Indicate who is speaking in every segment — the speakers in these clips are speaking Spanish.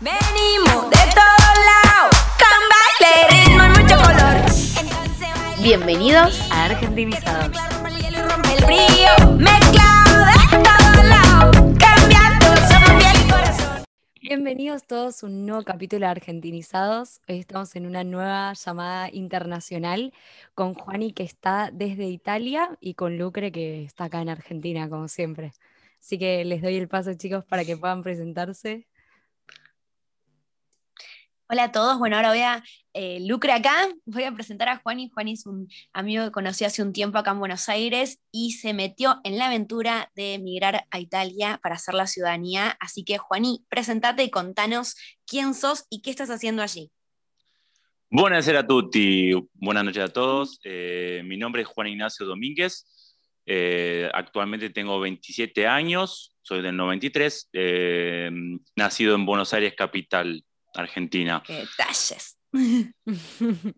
Speaker 1: Venimos de todos lados, con baile, ritmo y mucho color.
Speaker 2: Bienvenidos
Speaker 3: a Argentinizados.
Speaker 1: El brillo mezclado de todos lados, cambiando, somos piel y corazón.
Speaker 3: Bienvenidos todos a un nuevo capítulo de Argentinizados. Hoy estamos en una nueva llamada internacional con Juani que está desde Italia y con Lucre que está acá en Argentina, como siempre. Así que les doy el paso, chicos, para que puedan presentarse.
Speaker 2: Hola a todos, bueno, ahora voy a eh, Lucre acá, voy a presentar a Juani. Juani es un amigo que conocí hace un tiempo acá en Buenos Aires y se metió en la aventura de emigrar a Italia para hacer la ciudadanía. Así que, Juani, presentate y contanos quién sos y qué estás haciendo allí.
Speaker 4: Buenas a tutti, buenas noches a todos. Eh, mi nombre es Juan Ignacio Domínguez. Eh, actualmente tengo 27 años, soy del 93, eh, nacido en Buenos Aires, capital, Argentina.
Speaker 2: ¡Qué detalles!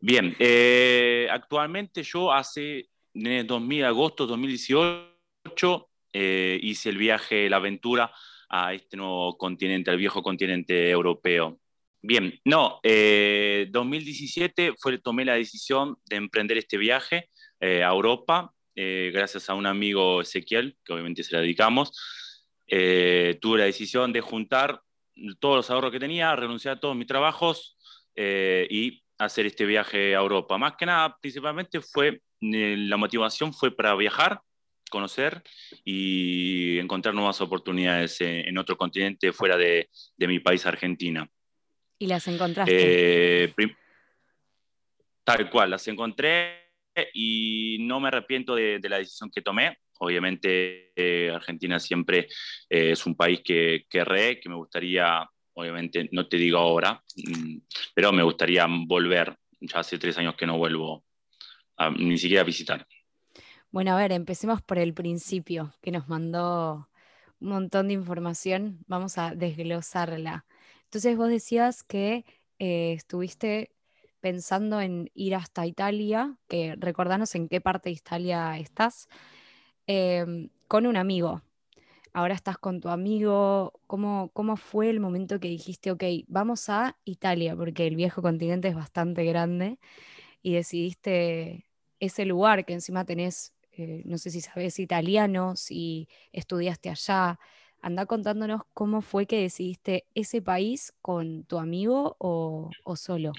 Speaker 4: Bien, eh, actualmente yo hace en el 2000, agosto 2018 eh, hice el viaje, la aventura a este nuevo continente, al viejo continente europeo. Bien, no, eh, 2017 fue, tomé la decisión de emprender este viaje eh, a Europa, eh, gracias a un amigo Ezequiel, que obviamente se la dedicamos. Eh, tuve la decisión de juntar todos los ahorros que tenía, renunciar a todos mis trabajos eh, y hacer este viaje a Europa. Más que nada, principalmente fue, eh, la motivación fue para viajar, conocer y encontrar nuevas oportunidades en, en otro continente fuera de, de, mi país, Argentina.
Speaker 3: ¿Y las encontraste?
Speaker 4: Eh, tal cual, las encontré y no me arrepiento de, de la decisión que tomé. Obviamente eh, Argentina siempre eh, es un país que, que re, que me gustaría, obviamente no te digo ahora, mm, pero me gustaría volver. Ya hace tres años que no vuelvo a, ni siquiera a visitar.
Speaker 3: Bueno, a ver, empecemos por el principio, que nos mandó un montón de información. Vamos a desglosarla. Entonces vos decías que eh, estuviste pensando en ir hasta Italia, que recordanos en qué parte de Italia estás, eh, con un amigo. Ahora estás con tu amigo. ¿Cómo, ¿Cómo fue el momento que dijiste, ok, vamos a Italia, porque el viejo continente es bastante grande, y decidiste ese lugar que encima tenés, eh, no sé si sabes italiano, si estudiaste allá? Anda contándonos cómo fue que decidiste ese país con tu amigo o, o solo.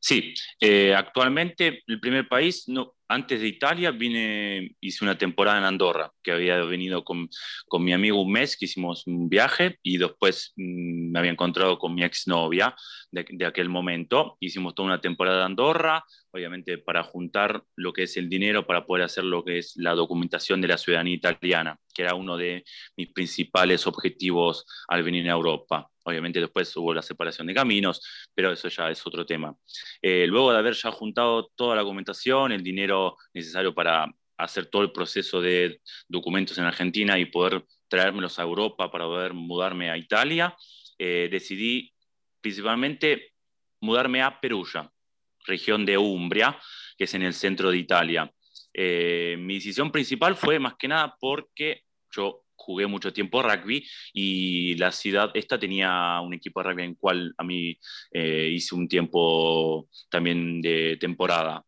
Speaker 4: Sí, eh, actualmente el primer país, no, antes de Italia, vine, hice una temporada en Andorra, que había venido con, con mi amigo un mes, que hicimos un viaje y después mmm, me había encontrado con mi exnovia de, de aquel momento. Hicimos toda una temporada en Andorra, obviamente para juntar lo que es el dinero para poder hacer lo que es la documentación de la ciudadanía italiana, que era uno de mis principales objetivos al venir a Europa. Obviamente después hubo la separación de caminos, pero eso ya es otro tema. Eh, luego de haber ya juntado toda la documentación, el dinero necesario para hacer todo el proceso de documentos en Argentina y poder traérmelos a Europa para poder mudarme a Italia, eh, decidí principalmente mudarme a Perugia, región de Umbria, que es en el centro de Italia. Eh, mi decisión principal fue más que nada porque yo jugué mucho tiempo rugby y la ciudad esta tenía un equipo de rugby en cual a mí eh, hice un tiempo también de temporada.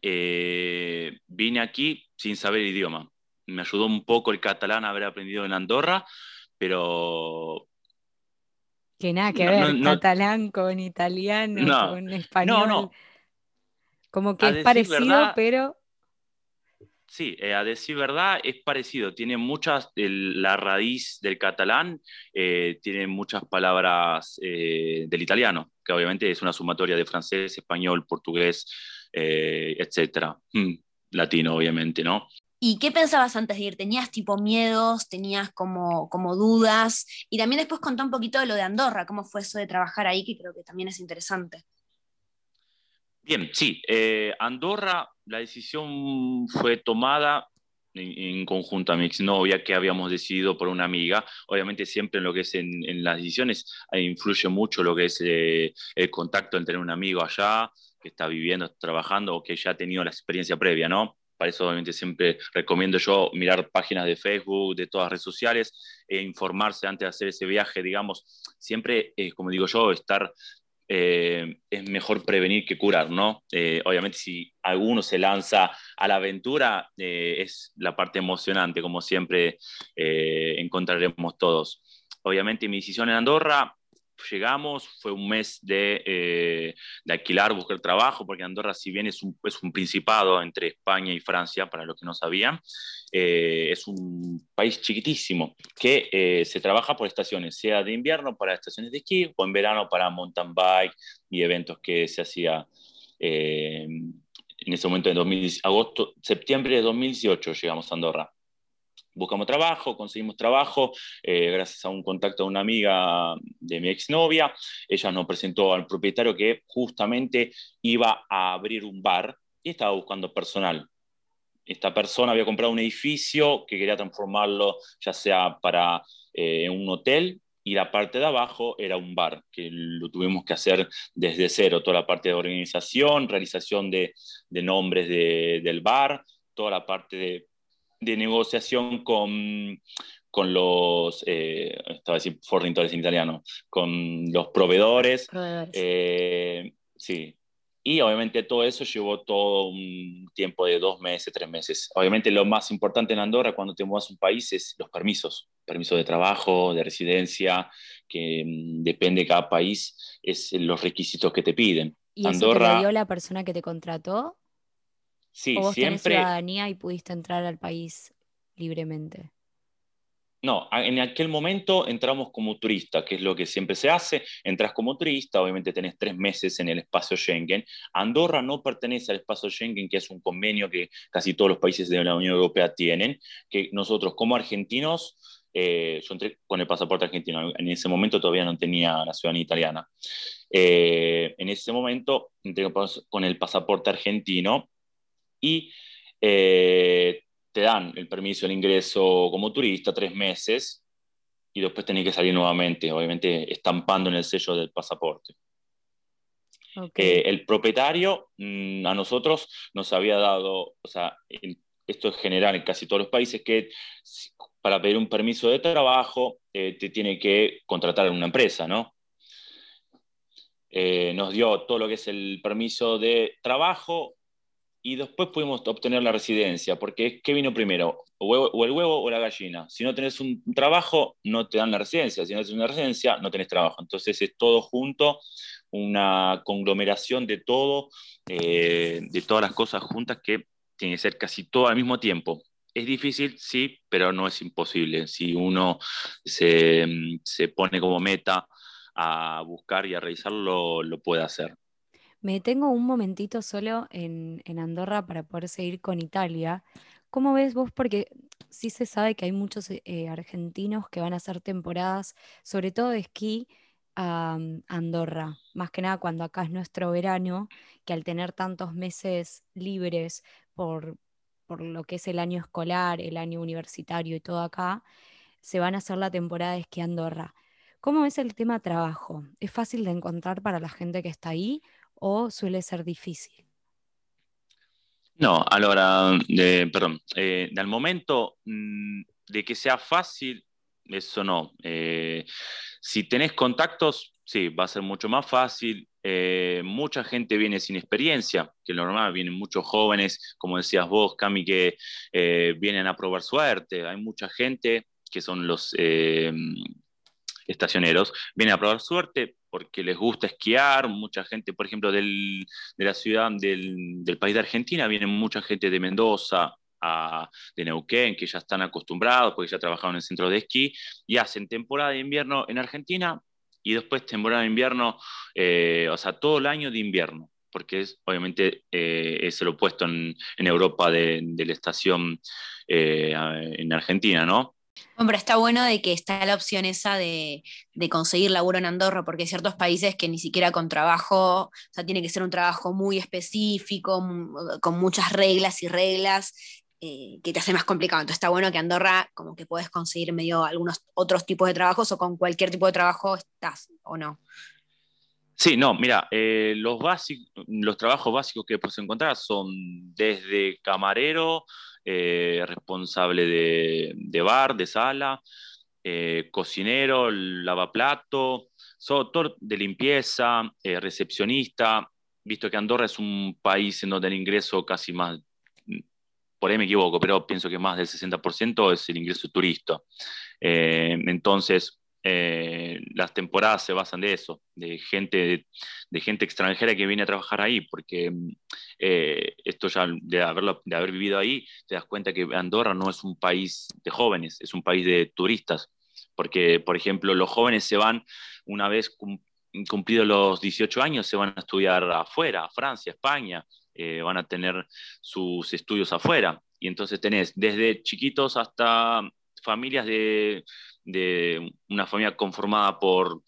Speaker 4: Eh, vine aquí sin saber el idioma. Me ayudó un poco el catalán haber aprendido en Andorra, pero...
Speaker 3: Que nada que no, ver, no, catalán con italiano, con español.
Speaker 4: No, no.
Speaker 3: Como que es parecido, verdad, pero
Speaker 4: Sí, eh, a decir verdad, es parecido. Tiene muchas, la raíz del catalán eh, tiene muchas palabras eh, del italiano, que obviamente es una sumatoria de francés, español, portugués, etcétera. Mm, latino, obviamente, ¿no?
Speaker 2: ¿Y qué pensabas antes de ir? ¿Tenías tipo miedos? ¿Tenías como, como dudas? Y también después contá un poquito de lo de Andorra, cómo fue eso de trabajar ahí, que creo que también es interesante.
Speaker 4: Bien, sí. Eh, Andorra, la decisión fue tomada en, conjunto a mi exnovia, que habíamos decidido por una amiga. Obviamente siempre en lo que es en, las decisiones influye mucho lo que es eh, el contacto entre un amigo allá, que está viviendo, trabajando, o que ya ha tenido la experiencia previa, ¿no? para eso obviamente siempre recomiendo yo mirar páginas de Facebook, de todas las redes sociales, e informarse antes de hacer ese viaje, digamos, siempre, eh, como digo yo, estar eh, es mejor prevenir que curar, ¿no? Eh, obviamente si alguno se lanza a la aventura, es la parte emocionante, como siempre encontraremos todos. Obviamente mi decisión en Andorra llegamos, fue un mes de, eh, de, alquilar, buscar trabajo, porque Andorra, si bien es un, es un principado entre España y Francia, para los que no sabían, eh, es un país chiquitísimo que eh, se trabaja por estaciones, sea de invierno para estaciones de esquí o en verano para mountain bike y eventos que se hacía en ese momento, en agosto, septiembre de 2018 llegamos a Andorra buscamos trabajo, conseguimos trabajo, eh, gracias a un contacto de una amiga de mi exnovia. Ella nos presentó al propietario que justamente iba a abrir un bar y estaba buscando personal. Esta persona había comprado un edificio que quería transformarlo ya sea para eh, un hotel y la parte de abajo era un bar, que lo tuvimos que hacer desde cero, toda la parte de organización, realización de, nombres del bar, toda la parte de de negociación con, con los, eh, estaba decir fornitores en italiano, con los proveedores. Eh, sí. Y obviamente todo eso llevó todo un tiempo de dos meses, tres meses. Obviamente lo más importante en Andorra cuando te mudas a un país es los permisos. Permiso de trabajo, de residencia, que mm, depende de cada país, es los requisitos que te piden.
Speaker 3: ¿Y Andorra, eso te dio la persona que te contrató?
Speaker 4: Sí,
Speaker 3: ¿O vos
Speaker 4: siempre.
Speaker 3: Tenés ciudadanía y pudiste entrar al país libremente?
Speaker 4: No, en aquel momento entramos como turista, que es lo que siempre se hace. Entras como turista, obviamente tenés tres meses en el espacio Schengen. Andorra no pertenece al espacio Schengen, que es un convenio que casi todos los países de la Unión Europea tienen, que nosotros como argentinos, eh, yo entré con el pasaporte argentino, en ese momento todavía no tenía la ciudadanía italiana. Eh, en ese momento entré con el pasaporte argentino y eh, te dan el permiso de ingreso como turista tres meses y después tenés que salir nuevamente, obviamente estampando en el sello del pasaporte. Eh, el propietario mm, a nosotros nos había dado, o sea, esto es general en casi todos los países, que para pedir un permiso de trabajo eh, te tiene que contratar en una empresa, ¿no? nos dio todo lo que es el permiso de trabajo, y después pudimos obtener la residencia, porque ¿qué vino primero? O, el huevo o la gallina. Si no tenés un trabajo, no te dan la residencia. Si no tienes una residencia, no tenés trabajo. Entonces es todo junto, una conglomeración de todo, eh, de todas las cosas juntas que tiene que ser casi todo al mismo tiempo. Es difícil, sí, pero no es imposible. Si uno se, se pone como meta a buscar y a realizarlo, lo puede hacer.
Speaker 3: Me detengo un momentito solo en, Andorra para poder seguir con Italia. ¿Cómo ves vos? Porque sí se sabe que hay muchos eh, argentinos que van a hacer temporadas, sobre todo de esquí, a Andorra. Más que nada cuando acá es nuestro verano, que al tener tantos meses libres por, por lo que es el año escolar, el año universitario y todo acá, se van a hacer la temporada de esquí Andorra. ¿Cómo ves el tema trabajo? ¿Es fácil de encontrar para la gente que está ahí o suele ser difícil?
Speaker 4: No, allora, eh, al momento mm, de que sea fácil, eso no. Eh, si tenés contactos, sí, va a ser mucho más fácil. Eh, mucha gente viene sin experiencia, que lo normal, vienen muchos jóvenes, como decías vos, Cami, que vienen a probar suerte. Hay mucha gente que son los estacioneros, vienen a probar suerte porque les gusta esquiar, mucha gente, por ejemplo, de la ciudad del, país de Argentina, viene mucha gente de Mendoza, a, de Neuquén, que ya están acostumbrados, porque ya trabajaron en centros de esquí, y hacen temporada de invierno en Argentina y después temporada de invierno, eh, o sea, todo el año de invierno porque es, obviamente eh, es el opuesto en, Europa de, de, la estación eh, en Argentina, ¿no?
Speaker 2: Hombre, está bueno de que está la opción esa de, conseguir laburo en Andorra, porque hay ciertos países que ni siquiera con trabajo, o sea, tiene que ser un trabajo muy específico, con muchas reglas y reglas, eh, que te hace más complicado. Entonces está bueno que Andorra como que puedes conseguir medio algunos otros tipos de trabajos o con cualquier tipo de trabajo estás, ¿o no?
Speaker 4: Sí, no, mira, eh, los, básicos, los trabajos básicos que puedes encontrar son desde camarero, eh, responsable de, bar, de sala, eh, cocinero, lavaplato, todo de limpieza, eh, recepcionista, visto que Andorra es un país en donde el ingreso casi más, por ahí me equivoco, pero pienso que más del 60% es el ingreso turista. Eh, las temporadas se basan de eso, de gente, de, gente extranjera que viene a trabajar ahí, porque esto ya de, haberlo, de haber vivido ahí, te das cuenta que Andorra no es un país de jóvenes, es un país de turistas porque, por ejemplo, los jóvenes se van una vez cumplidos los 18 años, se van a estudiar afuera, a Francia, España, eh, van a tener sus estudios afuera. Y entonces tenés desde chiquitos hasta familias de, una familia conformada por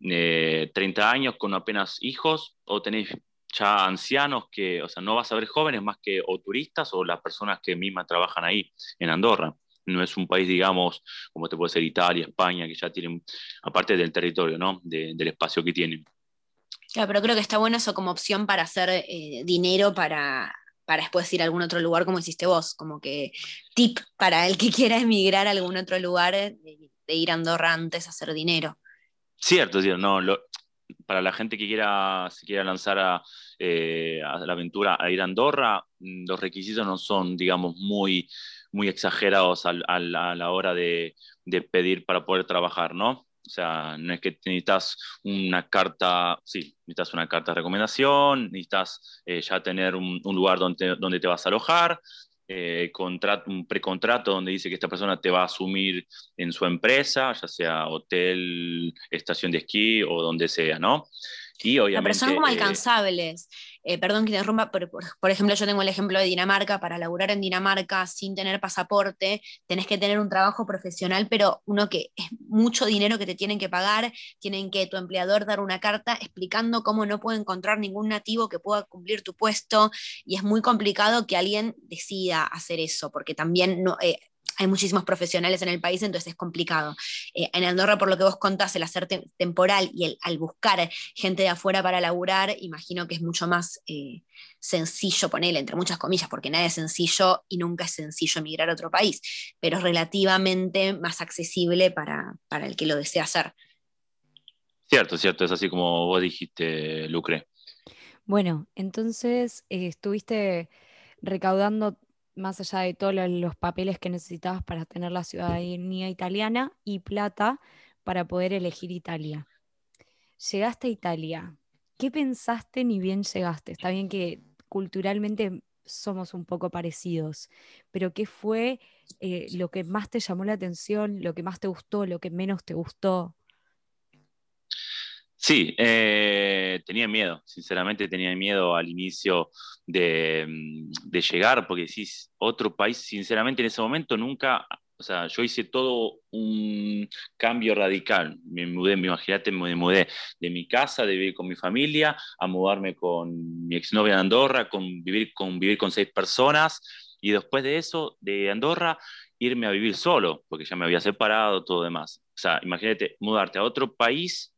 Speaker 4: 30 eh, años con apenas hijos, o tenés ya ancianos que, o sea, no vas a ver jóvenes más que o turistas o las personas que mismas trabajan ahí en Andorra no es un país, digamos, como te puede ser Italia, España, que ya tienen, aparte del territorio, ¿no? del espacio que tienen.
Speaker 2: Claro, pero creo que está bueno eso como opción para hacer eh, dinero para, para después ir a algún otro lugar, como hiciste vos, como que tip para el que quiera emigrar a algún otro lugar, de, ir a Andorra antes a hacer dinero.
Speaker 4: Cierto, cierto, no, para la gente que quiera, se quiera lanzar a, eh, a, la aventura a ir a Andorra, mm, los requisitos no son, digamos, muy, muy exagerados a, la hora de, pedir para poder trabajar, ¿no? O sea, no es que necesitas una carta, sí, necesitas una carta de recomendación, necesitas eh, ya tener un, lugar donde, donde te vas a alojar, eh, un precontrato donde dice que esta persona te va a asumir en su empresa, ya sea hotel, estación de esquí o donde sea, ¿no?
Speaker 2: Y obviamente, pero son como eh, alcanzables. Eh, perdón que te pero por, ejemplo, yo tengo el ejemplo de Dinamarca. Para laburar en Dinamarca sin tener pasaporte, tenés que tener un trabajo profesional, pero uno que es mucho dinero que te tienen que pagar. Tienen que tu empleador dar una carta explicando cómo no puede encontrar ningún nativo que pueda cumplir tu puesto. Y es muy complicado que alguien decida hacer eso, porque también no. Eh, hay muchísimos profesionales en el país, entonces es complicado. Eh, en Andorra, por lo que vos contás, el hacer temporal y el, al buscar gente de afuera para laburar, imagino que es mucho más eh, sencillo ponerle, entre muchas comillas, porque nada es sencillo y nunca es sencillo emigrar a otro país, pero es relativamente más accesible para, el que lo desea hacer.
Speaker 4: Cierto, cierto, es así como vos dijiste, Lucre.
Speaker 3: Bueno, entonces eh, estuviste recaudando más allá de todos los papeles que necesitabas para tener la ciudadanía italiana y plata para poder elegir Italia. Llegaste a Italia. ¿Qué pensaste ni bien llegaste? Está bien que culturalmente somos un poco parecidos, pero ¿qué fue eh, lo que más te llamó la atención, lo que más te gustó, lo que menos te gustó?
Speaker 4: Sí, eh, tenía miedo, sinceramente tenía miedo al inicio de, mm, llegar, porque si otro país, sinceramente en ese momento nunca, o sea, yo hice todo un cambio radical, me mudé, imagínate, me mudé de mi casa, de vivir con mi familia, a mudarme con mi exnovia de Andorra, con vivir con, vivir con seis personas, y después de eso, de Andorra, irme a vivir solo, porque ya me había separado, todo demás. O sea, imagínate, mudarte a otro país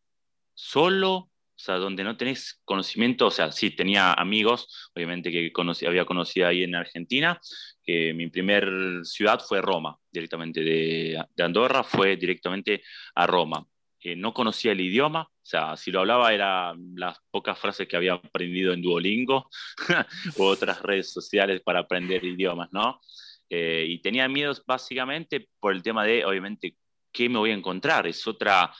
Speaker 4: solo, o sea, donde no tenés conocimiento, o sea, sí, tenía amigos, obviamente que había conocido ahí en Argentina, que mi primer ciudad fue Roma, directamente de, Andorra, fue directamente a Roma. Eh, no conocía el idioma, o sea, si lo hablaba eran las pocas frases que había aprendido en Duolingo u otras redes sociales para aprender idiomas, ¿no? Eh, y tenía miedos básicamente por el tema de, obviamente, qué me voy a encontrar. Es otra,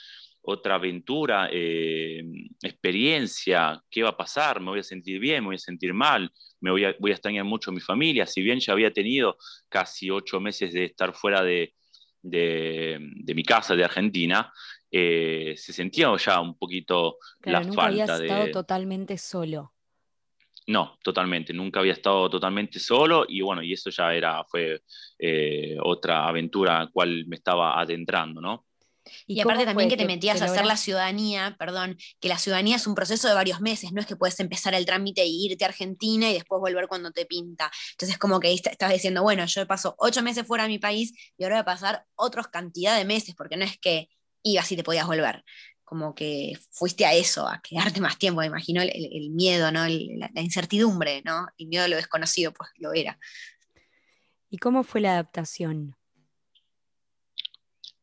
Speaker 4: otra aventura, eh, experiencia, qué va a pasar, me voy a sentir bien, me voy a sentir mal, me voy a, voy a extrañar mucho a mi familia, si bien ya había tenido casi ocho meses de estar fuera de, mi casa de Argentina, eh, se sentía ya un poquito la nunca falta habías
Speaker 3: estado totalmente solo.
Speaker 4: No, totalmente, nunca había estado totalmente solo y bueno, y eso ya era, fue eh, otra aventura a la cual me estaba adentrando, ¿no?
Speaker 2: Y, aparte también que te metías a hacer la ciudadanía, perdón, que la ciudadanía es un proceso de varios meses, no es que puedes empezar el trámite e irte a Argentina y después volver cuando te pinta. Entonces como que estás diciendo, bueno, yo paso ocho meses fuera de mi país y ahora voy a pasar otros cantidad de meses, porque no es que ibas y te podías volver. como que fuiste a eso, a quedarte más tiempo, me imagino el, el miedo, ¿no? El- la, la incertidumbre, ¿no? El miedo a lo desconocido, pues lo era.
Speaker 3: ¿Y cómo fue la adaptación?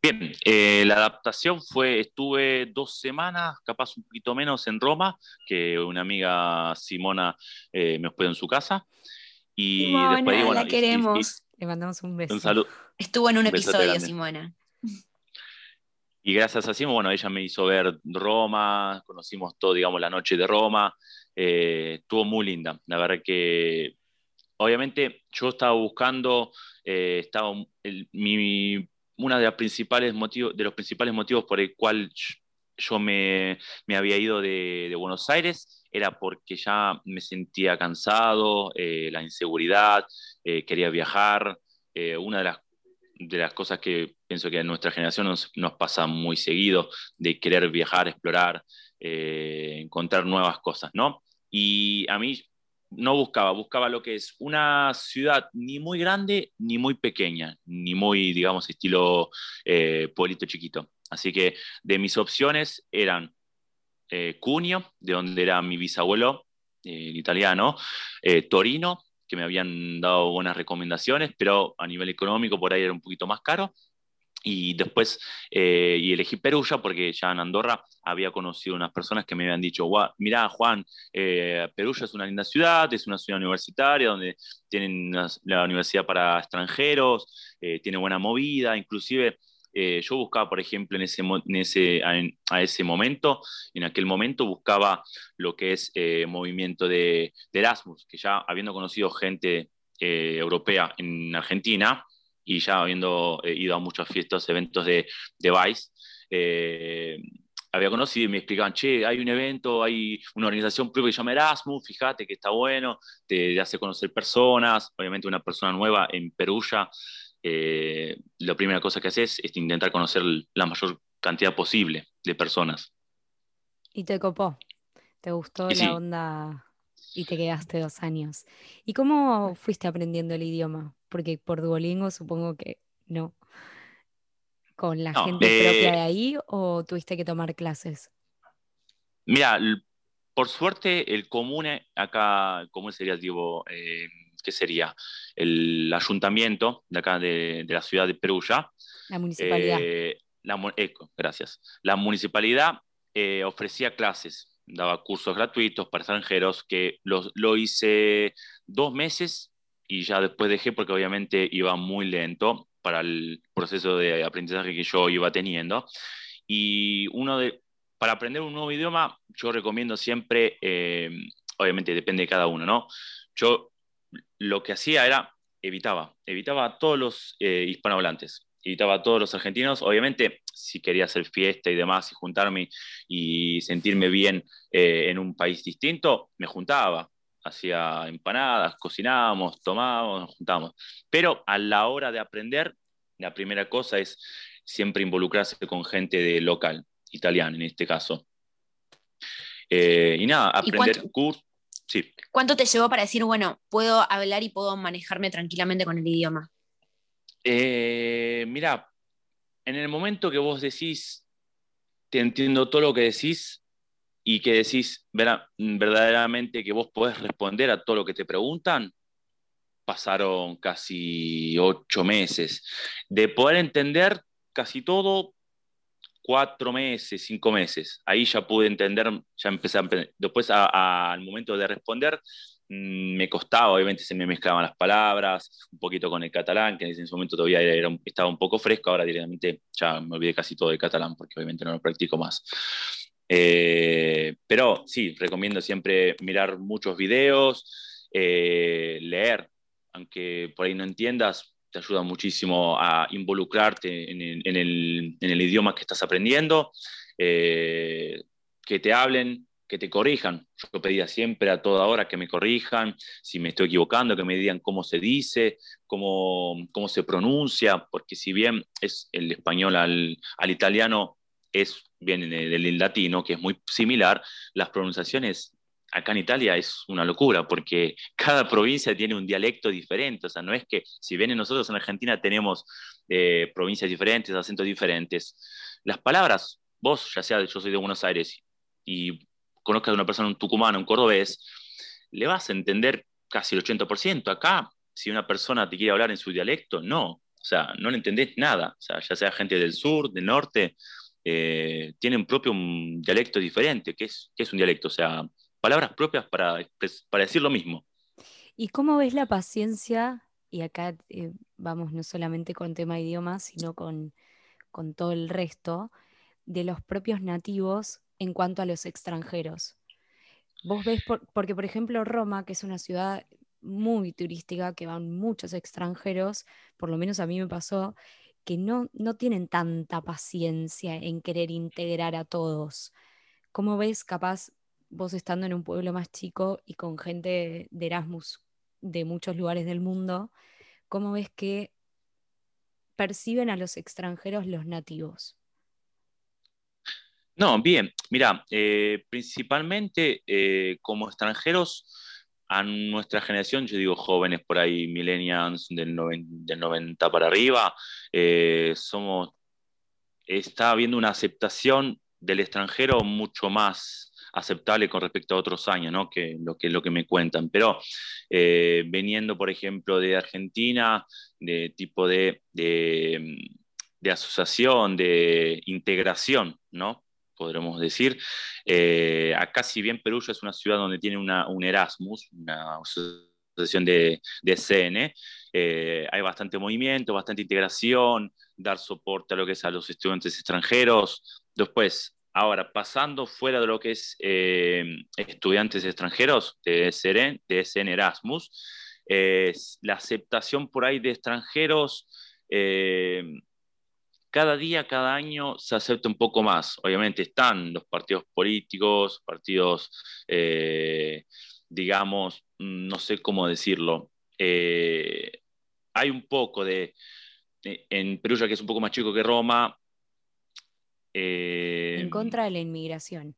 Speaker 4: Bien, eh, la adaptación fue, estuve dos semanas, capaz un poquito menos en Roma, que una amiga Simona eh, me hospedó en su casa. Y
Speaker 2: Simona,
Speaker 4: después, bueno,
Speaker 2: la
Speaker 4: y- y-
Speaker 2: queremos.
Speaker 3: Le mandamos un beso.
Speaker 4: un saludo.
Speaker 2: Estuvo en un episodio,
Speaker 4: grande.
Speaker 2: Simona.
Speaker 4: Y gracias a Simona, bueno, ella me hizo ver Roma, conocimos todo, digamos, la noche de Roma. eh, estuvo muy linda. La verdad que, obviamente, yo estaba buscando, eh, estaba el- mi, una de, principales motivos, de los principales motivos por el cual yo- yo me, me había ido de, de Buenos Aires era porque ya me sentía cansado, eh, la inseguridad, eh, quería viajar. eh, una de las de las cosas que pienso que a nuestra generación nos, nos pasa muy seguido, de querer viajar, explorar, eh, encontrar nuevas cosas, ¿no? Y a mí no buscaba, buscaba lo que es una ciudad ni muy grande ni muy pequeña, ni muy, digamos, estilo eh, pueblito chiquito. Así que de mis opciones eran eh, de donde era mi bisabuelo, eh, italiano, eh, Torino, que me habían dado buenas recomendaciones, pero a nivel económico por ahí era un poquito más caro. Y después, eh, y elegí Perugia porque ya en Andorra había conocido unas personas que me habían dicho, "Gua- mirá Juan, eh, Perugia es una linda ciudad, es una ciudad universitaria donde tienen la universidad para extranjeros, eh, tiene buena movida, inclusive eh, yo buscaba, por ejemplo, en ese, en ese, en- a ese momento, en aquel momento buscaba lo que es eh, movimiento de, de Erasmus, que ya habiendo conocido gente europea en Argentina y ya habiendo eh, ido a muchas fiestas, eventos de, de Vice, eh, había conocido y me explicaban, che, hay un evento, hay una organización propia que se llama Erasmus, fíjate que está bueno, te, te hace conocer personas, obviamente una persona nueva en Perugia, eh, la primera cosa que haces es intentar conocer la mayor cantidad posible de personas.
Speaker 3: Y te copó. ¿Te gustó
Speaker 4: Y
Speaker 3: la
Speaker 4: sí.
Speaker 3: onda y te quedaste dos años? ¿Y cómo fuiste aprendiendo el idioma? Porque por Duolingo supongo que no. ¿Con la
Speaker 4: No,
Speaker 3: gente
Speaker 4: eh,
Speaker 3: propia de ahí o tuviste que tomar clases?
Speaker 4: Mira, por suerte el comune acá, ¿cómo sería, digo, eh, qué sería? El ayuntamiento de acá de, de la ciudad de Perugia.
Speaker 3: La municipalidad.
Speaker 4: eh, la gracias. La municipalidad eh, ofrecía clases, daba cursos gratuitos para extranjeros que los, lo hice dos meses y ya después dejé porque obviamente iba muy lento para el proceso de aprendizaje que yo iba teniendo. Y uno de, para aprender un nuevo idioma, yo recomiendo siempre, eh, obviamente depende de cada uno, ¿no? Yo lo que hacía era, evitaba, evitaba a todos los eh, hispanohablantes, evitaba a todos los argentinos, obviamente si quería hacer fiesta y demás y juntarme y sentirme bien eh, en un país distinto, me juntaba, hacía empanadas, cocinábamos, tomábamos, nos juntábamos. Pero a la hora de aprender, la primera cosa es siempre involucrarse con gente de local, italiano en este caso. Eh, y nada,
Speaker 2: ¿Y
Speaker 4: aprender cursos. Sí.
Speaker 2: ¿Cuánto te llevó para decir, bueno, puedo hablar y puedo manejarme tranquilamente con el idioma?
Speaker 4: Eh, en el momento que vos decís, te entiendo todo lo que decís y que decís vera- verdaderamente que vos podés responder a todo lo que te preguntan, pasaron casi ocho meses. De poder entender casi todo, cuatro meses, cinco meses. Ahí ya pude entender, ya empecé a, después al momento de responder, me costaba, obviamente se me mezclaban las palabras, un poquito con el catalán, que en ese momento todavía era estaba un poco fresco, ahora directamente ya me olvidé casi todo del catalán, porque obviamente no lo practico más. Eh, pero sí, recomiendo siempre mirar muchos videos, eh, leer, aunque por ahí no entiendas, te ayuda muchísimo a involucrarte en el idioma que estás aprendiendo, eh, que te hablen, que te corrijan. Yo pedía siempre a toda hora que me corrijan, si me estoy equivocando, que me digan cómo se dice, cómo, cómo se pronuncia, porque si bien es el español al, al italiano es bien del, del latino, que es muy similar, las pronunciaciones acá en Italia es una locura, porque cada provincia tiene un dialecto diferente, o sea, no es que, si bien nosotros en Argentina tenemos eh, provincias diferentes, acentos diferentes, las palabras vos, ya sea yo soy de Buenos Aires y conozcas a una persona, un tucumano, un cordobés, le vas a entender casi el 80%. Acá, si una persona te quiere hablar en su dialecto, no. O sea, no le entendés nada. O sea, ya sea gente del sur, del norte, eh, tienen propio un dialecto diferente. ¿Qué es, qué es un dialecto? O sea, palabras propias para, para decir lo mismo.
Speaker 3: ¿Y cómo ves la paciencia? Y acá eh, vamos no solamente con tema idiomas, sino con, con todo el resto, de los propios nativos en cuanto a los extranjeros. Vos ves, porque por ejemplo Roma, que es una ciudad muy turística, que van muchos extranjeros, por lo menos a mí me pasó, que no, no tienen tanta paciencia en querer integrar a todos. ¿Cómo ves capaz vos estando en un pueblo más chico y con gente de Erasmus de muchos lugares del mundo, cómo ves que perciben a los extranjeros los nativos?
Speaker 4: No, bien, mira, eh, principalmente eh, como extranjeros, a nuestra generación, yo digo jóvenes por ahí, millennials del, 90, para arriba, eh, somos, está habiendo una aceptación del extranjero mucho más aceptable con respecto a otros años, ¿no? Que lo que, lo que me cuentan. Pero eh, veniendo, por ejemplo, de Argentina, de tipo de, de, asociación, de integración, ¿no? Podremos decir. Eh, acá, si bien Perú es una ciudad donde tiene una, un Erasmus, una asociación de, de CN, eh, hay bastante movimiento, bastante integración, dar soporte a lo que es a los estudiantes extranjeros. Después, Ahora, pasando fuera de lo que es eh, estudiantes extranjeros de SN, de SN Erasmus, la aceptación por ahí de extranjeros, cada día, cada año se acepta un poco más. Obviamente están los partidos políticos, partidos, eh, digamos, no sé cómo decirlo. hay un poco de, en Perú, ya que es un poco más chico que Roma,
Speaker 3: en contra de la inmigración.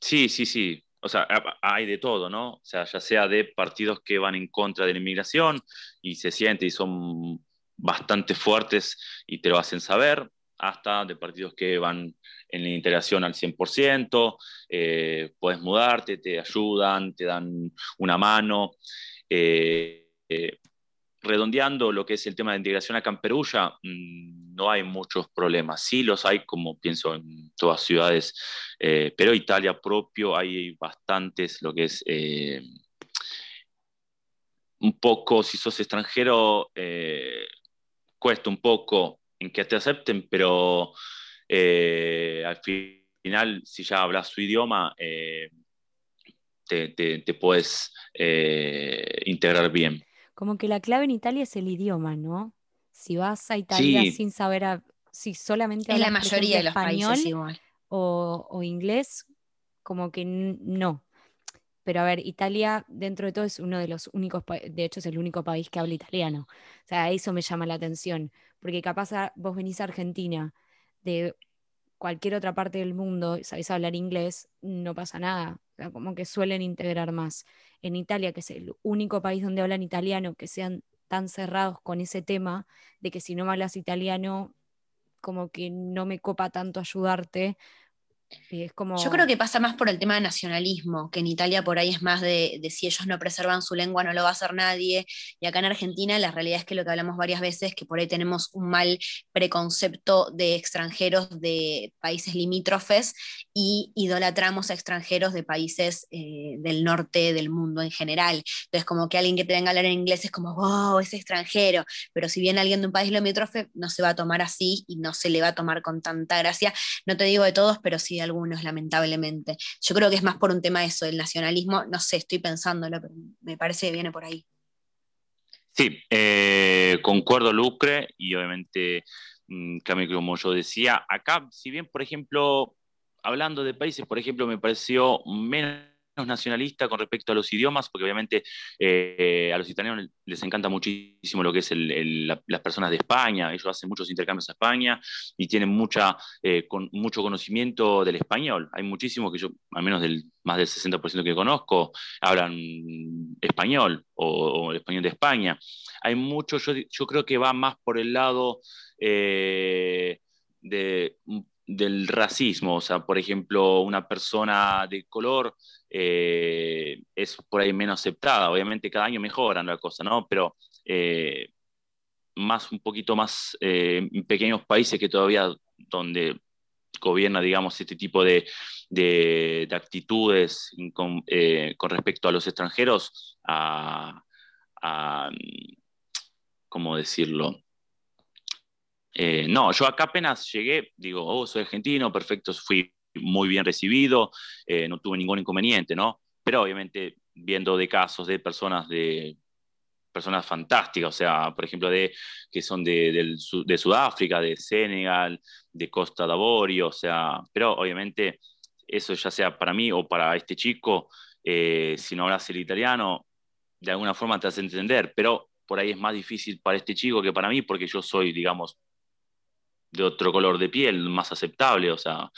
Speaker 4: Sí, sí, sí. O sea, hay de todo, ¿no? O sea, ya sea de partidos que van en contra de la inmigración y se sienten y son bastante fuertes y te lo hacen saber, hasta de partidos que van en la integración al 100%, eh, puedes mudarte, te ayudan, te dan una mano. Eh, eh, redondeando lo que es el tema de integración a Camperulla, mm, no hay muchos problemas. Sí los hay, como pienso en todas ciudades, eh, pero Italia propio hay bastantes, lo que es un poco, si sos extranjero, cuesta un poco en que te acepten, pero al final, si ya hablas su idioma, te, te, puedes integrar bien.
Speaker 3: Como que la clave en Italia es el idioma, ¿no? Si vas a Italia sin saber, si solamente
Speaker 2: hablas la mayoría de los español igual.
Speaker 3: O, inglés, como que no. Pero a ver, Italia dentro de todo es uno de los únicos, de hecho es el único país que habla italiano. O sea, eso me llama la atención, porque capaz vos venís a Argentina de cualquier otra parte del mundo y sabés hablar inglés, no pasa nada. O sea, como que suelen integrar más en Italia, que es el único país donde hablan italiano, que sean tan cerrados con ese tema de que si no hablas italiano, como que no me copa tanto ayudarte,
Speaker 2: yo creo que pasa más por el tema de nacionalismo, que en Italia por ahí es más de, si ellos no preservan su lengua no lo va a hacer nadie, y acá en Argentina la realidad es que lo que hablamos varias veces, que por ahí tenemos un mal preconcepto de extranjeros de países limítrofes y idolatramos a extranjeros de países eh, del norte del mundo en general. Entonces como que alguien que te venga a hablar en inglés es como, wow, es extranjero, pero si viene alguien de un país limítrofe no se va a tomar así y no se le va a tomar con tanta gracia. No te digo de todos, pero sí algunos, lamentablemente. Yo creo que es más por un tema de eso, del nacionalismo, no sé, estoy pensándolo, pero me parece que viene por ahí.
Speaker 4: Sí, eh, concuerdo, Lucre, y obviamente, mm, como yo decía, acá, si bien, por ejemplo, hablando de países, por ejemplo, me pareció menos nacionalista con respecto a los idiomas, porque obviamente eh, a los italianos les encanta muchísimo lo que es las personas de España, ellos hacen muchos intercambios a España y tienen mucha, eh, con, mucho conocimiento del español. Hay muchísimos que yo, al menos del más del 60% que conozco, hablan español o, el español de España. Hay mucho, yo, yo, creo que va más por el lado eh, de del racismo, o sea, por ejemplo, una persona de color eh, es por ahí menos aceptada, obviamente cada año mejoran la cosa, ¿no? Pero eh, más, un poquito más eh, en pequeños países que todavía donde gobierna, digamos, este tipo de, de, actitudes con, respecto a los extranjeros, a ¿cómo decirlo? Eh, no, yo acá apenas llegué, digo, oh, soy argentino, perfecto, fui muy bien recibido, eh, no tuve ningún inconveniente, ¿no? Pero obviamente viendo de casos de personas de personas fantásticas, o sea, por ejemplo, de, que son de, de Sudáfrica, de Senegal, de Costa d'Avorio, o sea, pero obviamente eso ya sea para mí o para este chico, eh, si no hablas el italiano, de alguna forma te hace entender, pero por ahí es más difícil para este chico que para mí, porque yo soy, digamos, de otro color de piel, más aceptable, o sea,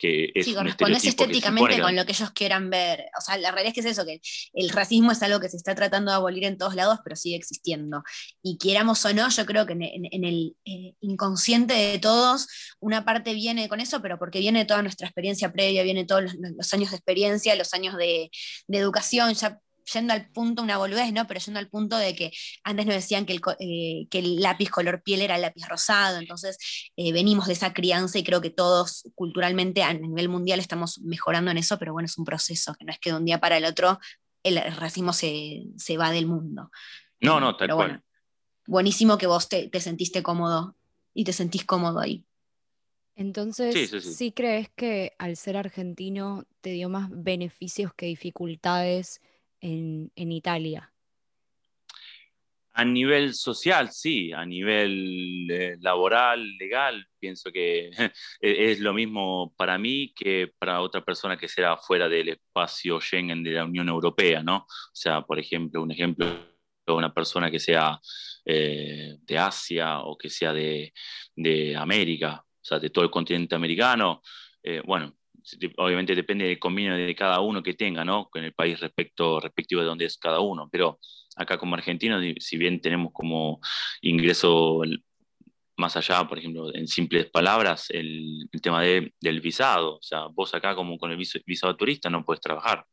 Speaker 4: que es
Speaker 2: sí, correspondes estéticamente con lo que ellos quieran ver. O sea, la realidad es que es eso, que el racismo es algo que se está tratando de abolir en todos lados, pero sigue existiendo. Y quieramos o no, yo creo que en, el eh, inconsciente de todos, una parte viene con eso, pero porque viene toda nuestra experiencia previa, viene todos los, años de experiencia, los años de, de educación, ya yendo al punto, una boludez, ¿no? Pero yendo al punto de que antes nos decían que el, eh, que el lápiz color piel era el lápiz rosado, entonces eh, venimos de esa crianza y creo que todos culturalmente a nivel mundial estamos mejorando en eso, pero bueno, es un proceso, que no es que de un día para el otro el racismo se, se va del mundo.
Speaker 4: No, no, tal pero Bueno,
Speaker 2: buenísimo que vos te, te, sentiste cómodo y te sentís cómodo ahí.
Speaker 3: Entonces, sí, crees que al ser argentino te dio más beneficios que dificultades en, Italia?
Speaker 4: A nivel social, sí, a nivel eh, laboral, legal, pienso que e-, es lo mismo para mí que para otra persona que sea fuera del espacio Schengen de la Unión Europea, ¿no? O sea, por ejemplo, un ejemplo de una persona que sea eh, de Asia o que sea de, América, o sea, de todo el continente americano, eh, bueno, obviamente depende del convenio de cada uno que tenga, ¿no? Con el país respecto, respectivo de donde es cada uno. Pero acá como argentinos, si bien tenemos como ingreso más allá, por ejemplo, en simples palabras, el, tema del visado. O sea, vos acá como con el visado turista no puedes trabajar.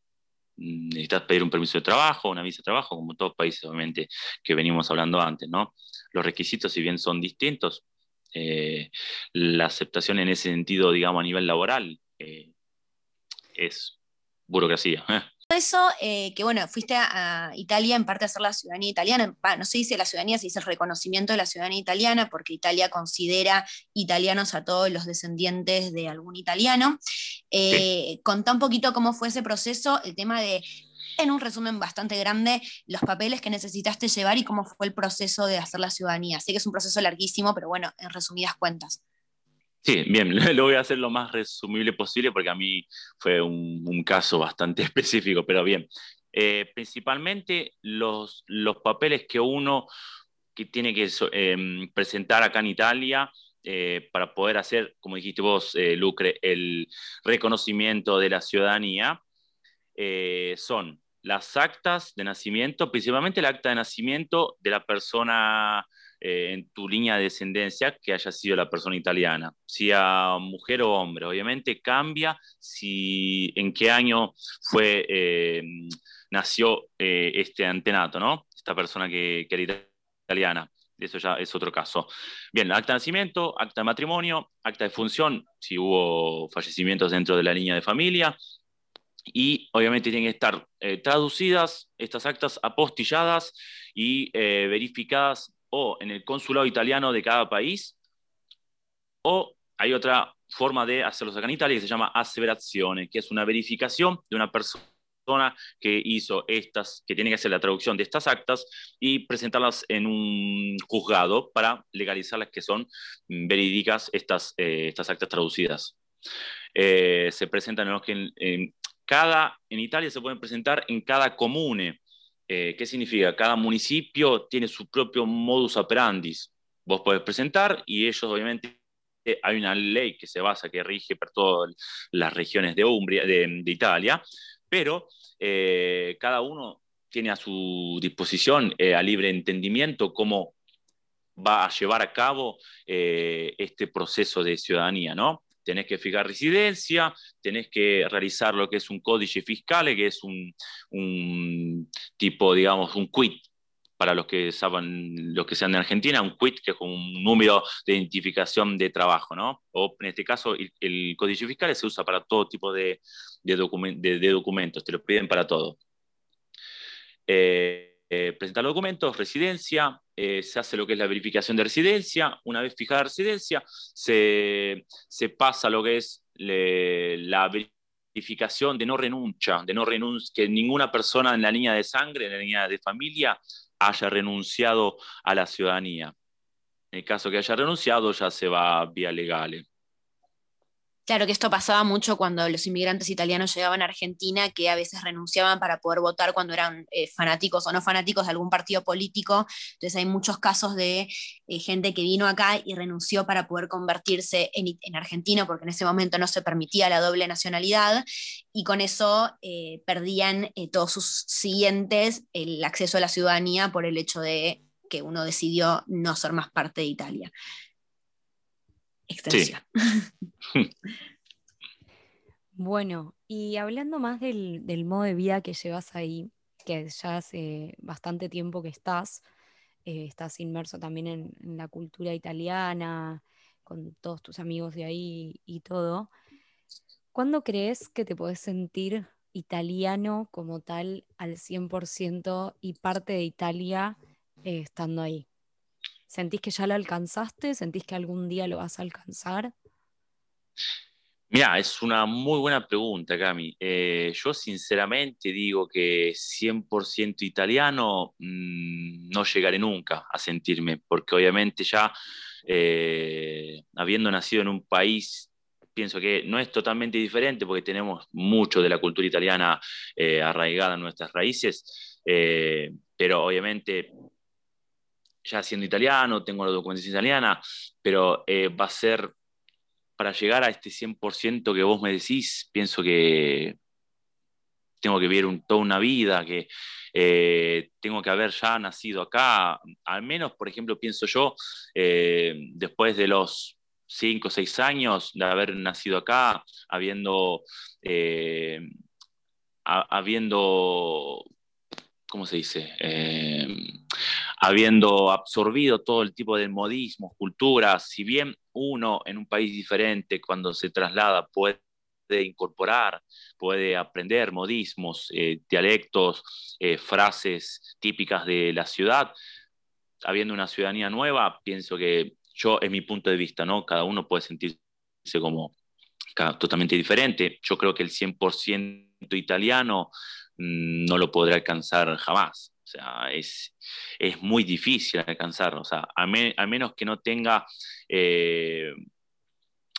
Speaker 4: Necesitas pedir un permiso de trabajo, una visa de trabajo, como todos países, obviamente, que venimos hablando antes, ¿no? Los requisitos, si bien son distintos, eh, la aceptación en ese sentido, digamos, a nivel laboral, eh, es burocracia. ¿eh?
Speaker 2: Eso, eh, que bueno, fuiste a, Italia en parte a hacer la ciudadanía italiana, no se dice la ciudadanía, se dice el reconocimiento de la ciudadanía italiana, porque Italia considera italianos a todos los descendientes de algún italiano. Contá un poquito cómo fue ese proceso, el tema de, en un resumen bastante grande, los papeles que necesitaste llevar y cómo fue el proceso de hacer la ciudadanía. Sé que es un proceso larguísimo, pero bueno, en resumidas cuentas.
Speaker 4: Sí, bien, lo voy a hacer lo más resumible posible porque a mí fue un, caso bastante específico, pero bien. Eh, principalmente los, los papeles que uno que tiene que em, presentar acá en Italia eh, para poder hacer, como dijiste vos, eh, Lucre, el reconocimiento de la ciudadanía, son las actas de nacimiento, principalmente el acta de nacimiento de la persona eh, en tu línea de descendencia que haya sido la persona italiana, sea mujer o hombre. Obviamente cambia si en qué año fue, eh, nació eh, este antenato, ¿no? Esta persona que, que era italiana. Eso ya es otro caso. Bien, acta de nacimiento, acta de matrimonio, acta de función, si hubo fallecimientos dentro de la línea de familia, y obviamente tienen que estar traducidas estas actas apostilladas y verificadas o en el consulado italiano de cada país, o hay otra forma de hacerlos acá en Italia que se llama aseverazione, que es una verificación de una persona que hizo estas, que tiene que hacer la traducción de estas actas y presentarlas en un juzgado para legalizar las que son verídicas estas, eh, estas actas traducidas. Eh, se presentan en los que en, cada, en Italia se pueden presentar en cada comune, eh, ¿Qué significa? Cada municipio tiene su propio modus operandi. Vos podés presentar y ellos obviamente hay una ley que se basa, que rige por todas las regiones de, Umbria, de, Italia, pero eh, cada uno tiene a su disposición, eh, a libre entendimiento, cómo va a llevar a cabo eh, este proceso de ciudadanía, ¿no? Tenés que fijar residencia, tenés que realizar lo que es un códice fiscal, que es un, tipo, digamos, un quit, para los que saben, los que sean de Argentina, un quit, que es un número de identificación de trabajo, ¿no? O en este caso, el, el códice fiscal se usa para todo tipo de documentos, te lo piden para todo. Eh, eh, presentar los documentos, residencia, eh, se hace lo que es la verificación de residencia, una vez fijada residencia, se, se pasa lo que es la verificación de no renuncia, de no renuncia, que ninguna persona en la línea de sangre, en la línea de familia, haya renunciado a la ciudadanía. En el caso que haya renunciado, ya se va vía legal.
Speaker 2: Claro que esto pasaba mucho cuando los inmigrantes italianos llegaban a Argentina, que a veces renunciaban para poder votar cuando eran eh, fanáticos o no fanáticos de algún partido político. Entonces hay muchos casos de eh, gente que vino acá y renunció para poder convertirse en, en, argentino, porque en ese momento no se permitía la doble nacionalidad, y con eso eh, perdían todos sus siguientes el acceso a la ciudadanía por el hecho de que uno decidió no ser más parte de Italia extensión. Sí.
Speaker 3: bueno, y hablando más del, del, modo de vida que llevas ahí, que ya hace bastante tiempo que estás, eh, estás inmerso también en, en, la cultura italiana, con todos tus amigos de ahí y todo, ¿cuándo crees que te podés sentir italiano como tal al 100% y parte de Italia eh, estando ahí? ¿Sentís que ya lo alcanzaste? ¿Sentís que algún día lo vas a alcanzar?
Speaker 4: Mira, es una muy buena pregunta, Cami. Eh, yo sinceramente digo que 100% italiano mmm, no llegaré nunca a sentirme, porque obviamente ya eh, habiendo nacido en un país, pienso que no es totalmente diferente porque tenemos mucho de la cultura italiana eh, arraigada en nuestras raíces, pero obviamente ya siendo italiano, tengo la documentación italiana, pero eh, va a ser, para llegar a este 100% que vos me decís, pienso que tengo que vivir toda una vida, que eh, tengo que haber ya nacido acá, al menos, por ejemplo, pienso yo, eh, después de los 5 o 6 años de haber nacido acá, habiendo, habiendo ¿cómo se dice? Habiendo absorbido todo el tipo de modismos, culturas, si bien uno en un país diferente cuando se traslada puede incorporar, puede aprender modismos, eh, dialectos, eh, frases típicas de la ciudad, habiendo una ciudadanía nueva, pienso que yo, en mi punto de vista, ¿no? Cada uno puede sentirse como totalmente diferente. Yo creo que el 100% italiano no lo podré alcanzar jamás. O sea, es, es muy difícil alcanzarlo. O sea, a, me, a menos que no tenga eh,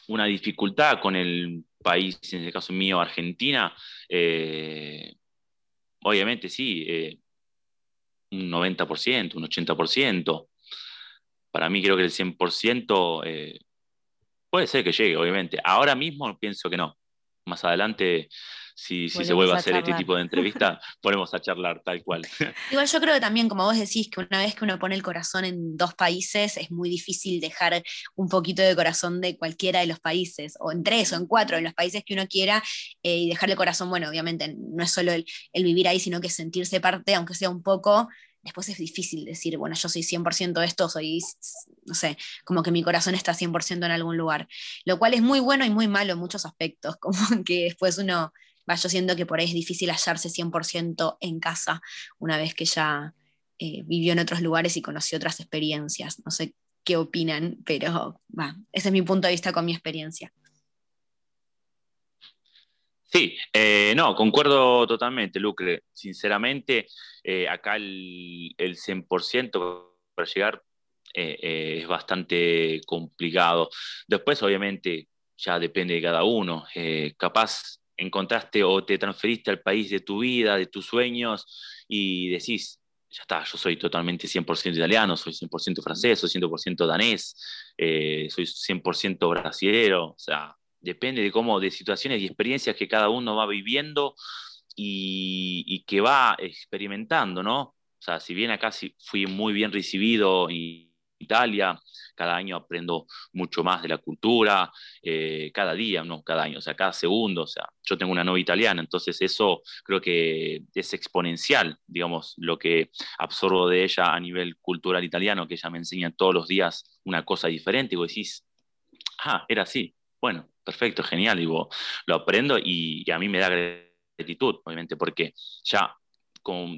Speaker 4: una dificultad con el país, en este caso mío, Argentina, eh, obviamente sí, eh, un 90%, un 80%. Para mí creo que el 100% eh, puede ser que llegue, obviamente. Ahora mismo pienso que no. Más adelante si, si se vuelve a, hacer este tipo de entrevista, ponemos a charlar tal cual.
Speaker 2: Igual yo creo que también, como vos decís, que una vez que uno pone el corazón en dos países, es muy difícil dejar un poquito de corazón de cualquiera de los países, o en tres o en cuatro, en los países que uno quiera, eh, y dejarle corazón, bueno, obviamente no es solo el, el vivir ahí, sino que sentirse parte, aunque sea un poco, después es difícil decir, bueno, yo soy 100% esto, soy, no sé, como que mi corazón está 100% en algún lugar. Lo cual es muy bueno y muy malo en muchos aspectos, como que después uno va, yo siento que por ahí es difícil hallarse 100% en casa una vez que ya eh, vivió en otros lugares y conoció otras experiencias. No sé qué opinan, pero ese es mi punto de vista con mi experiencia.
Speaker 4: Sí, eh, no, concuerdo totalmente, Lucre. Sinceramente, eh, acá el, el 100% para llegar es bastante complicado. Después, obviamente, ya depende de cada uno. Capaz encontraste o te transferiste al país de tu vida, de tus sueños, y decís, ya está, yo soy totalmente 100% italiano, soy 100% francés, soy 100% danés, eh, soy 100% brasilero, o sea, depende de cómo, de situaciones y experiencias que cada uno va viviendo y, y que va experimentando, ¿no? O sea, si bien acá fui muy bien recibido y, Italia, cada año aprendo mucho más de la cultura, eh, cada día, no cada año, o sea, cada segundo, o sea, yo tengo una novia italiana, entonces eso creo que es exponencial, digamos, lo que absorbo de ella a nivel cultural italiano, que ella me enseña todos los días una cosa diferente, y vos decís, ah, era así, bueno, perfecto, genial, y lo aprendo y a mí me da gratitud, obviamente, porque ya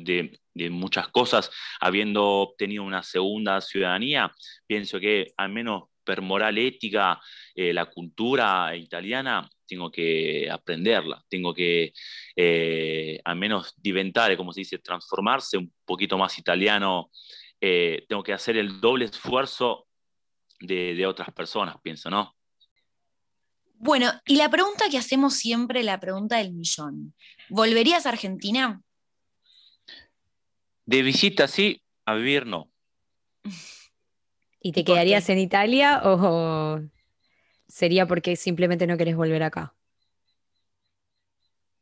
Speaker 4: de, muchas cosas, habiendo obtenido una segunda ciudadanía, pienso que al menos per moral ética, eh, la cultura italiana, tengo que aprenderla, tengo que eh, al menos diventare, como se dice, transformarse un poquito más italiano, eh, tengo que hacer el doble esfuerzo de, de otras personas, pienso, ¿no?
Speaker 2: Bueno, y la pregunta que hacemos siempre, la pregunta del millón. ¿Volverías a Argentina?
Speaker 4: De visita sí, a vivir no.
Speaker 3: ¿Y te quedarías en Italia o sería porque simplemente no querés volver acá?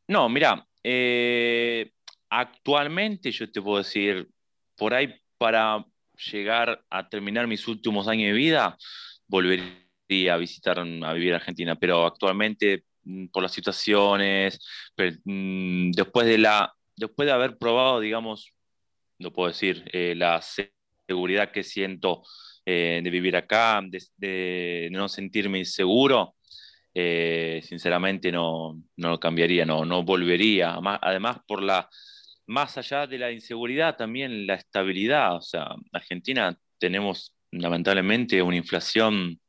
Speaker 4: No, mira, eh, actualmente yo te puedo decir, por ahí para llegar a terminar mis últimos años de vida, volvería a visitar, a vivir Argentina, pero actualmente mm, por las situaciones, mm, después de la, después de haber probado, digamos, no puedo decir, eh, la seguridad que siento eh, de vivir acá, de, no sentirme inseguro, eh, sinceramente no, no lo cambiaría, no, no volvería. Además, por la, más allá de la inseguridad, también la estabilidad. O sea, Argentina tenemos lamentablemente una inflación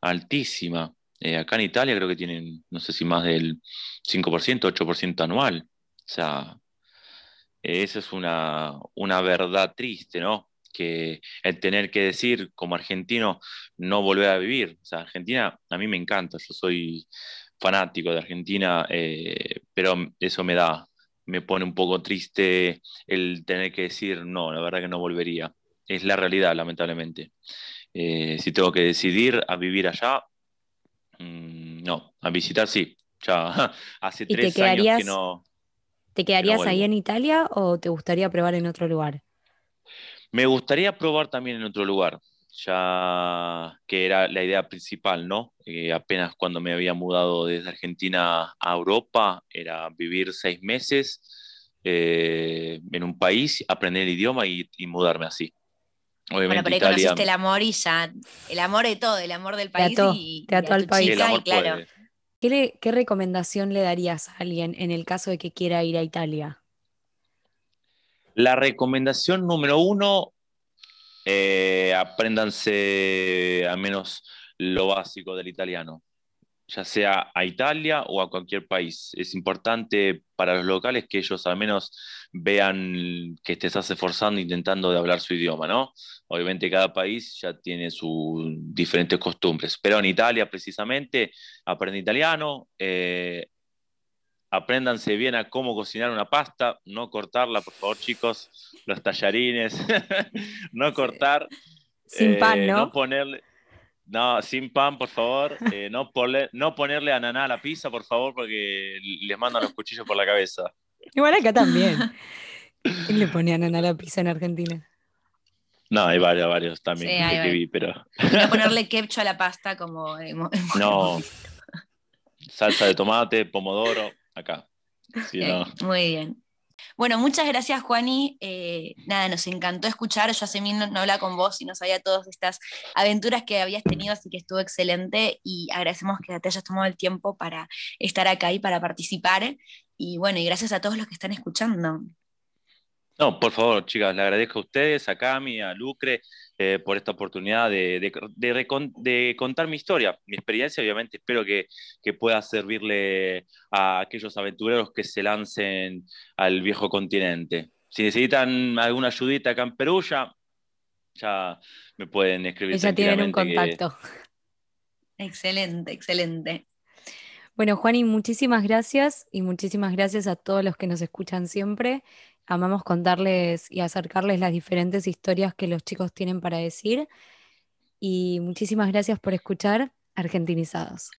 Speaker 4: altísima. acá en Italia creo que tienen, no sé si más del 5%, 8% anual. O sea, esa es una, una verdad triste, ¿no? que el tener que decir como argentino no volver a vivir. O sea, Argentina a mí me encanta, yo soy fanático de Argentina, eh, pero eso me da, me pone un poco triste el tener que decir no, la verdad que no volvería. Es la realidad, lamentablemente. Eh, si tengo que decidir a vivir allá, mm, no, a visitar sí. Ya hace tres años que no.
Speaker 3: ¿Te quedarías ahí en Italia o te gustaría probar en otro lugar?
Speaker 4: Me gustaría probar también en otro lugar, ya que era la idea principal, ¿no? Eh, apenas cuando me había mudado desde Argentina a Europa, era vivir seis meses eh, en un país, aprender el idioma y, mudarme así.
Speaker 2: Obviamente, bueno, pero ahí conociste el amor y ya, el amor de todo, el amor del país y,
Speaker 3: te ató al país. claro. ¿Qué, recomendación le darías a alguien en el caso de que quiera ir a Italia?
Speaker 4: La recomendación número uno, eh, apréndanse al menos lo básico del italiano ya sea a Italia o a cualquier país. Es importante para los locales que ellos al menos vean que te estás esforzando intentando de hablar su idioma, ¿no? Obviamente cada país ya tiene sus diferentes costumbres, pero en Italia precisamente aprende italiano, eh, apréndanse bien a cómo cocinar una pasta, no cortarla, por favor chicos, los tallarines, no cortar.
Speaker 3: Sin pan, eh, ¿no?
Speaker 4: No ponerle no, sin pan, por favor. Eh, no, no ponerle ananá a la pizza, por favor, porque les mandan los cuchillos por la cabeza.
Speaker 3: Igual acá también. ¿Quién le pone ananá a la pizza en Argentina?
Speaker 4: No, hay varios, varios también que vi, pero...
Speaker 2: No ponerle ketchup a la pasta como...
Speaker 4: no. Salsa de tomate, pomodoro, acá.
Speaker 2: Muy bien. Bueno, muchas gracias, Juani. Eh, nada, nos encantó escuchar. Yo hace mil no, no hablaba con vos y no sabía todas estas aventuras que habías tenido, así que estuvo excelente y agradecemos que te hayas tomado el tiempo para estar acá y para participar. Y bueno, y gracias a todos los que están escuchando.
Speaker 4: No, por favor, chicas, le agradezco a ustedes, a Cami, a Lucre, eh, por esta oportunidad de, contar mi historia, mi experiencia, obviamente. Espero que, pueda servirle a aquellos aventureros que se lancen al viejo continente. Si necesitan alguna ayudita acá en Perú, ya, me pueden escribir.
Speaker 3: Ya tienen un contacto.
Speaker 2: Excelente, excelente.
Speaker 3: Bueno, Juani, muchísimas gracias y muchísimas gracias a todos los que nos escuchan siempre. Amamos contarles y acercarles las diferentes historias que los chicos tienen para decir. Y muchísimas gracias por escuchar Argentinizados.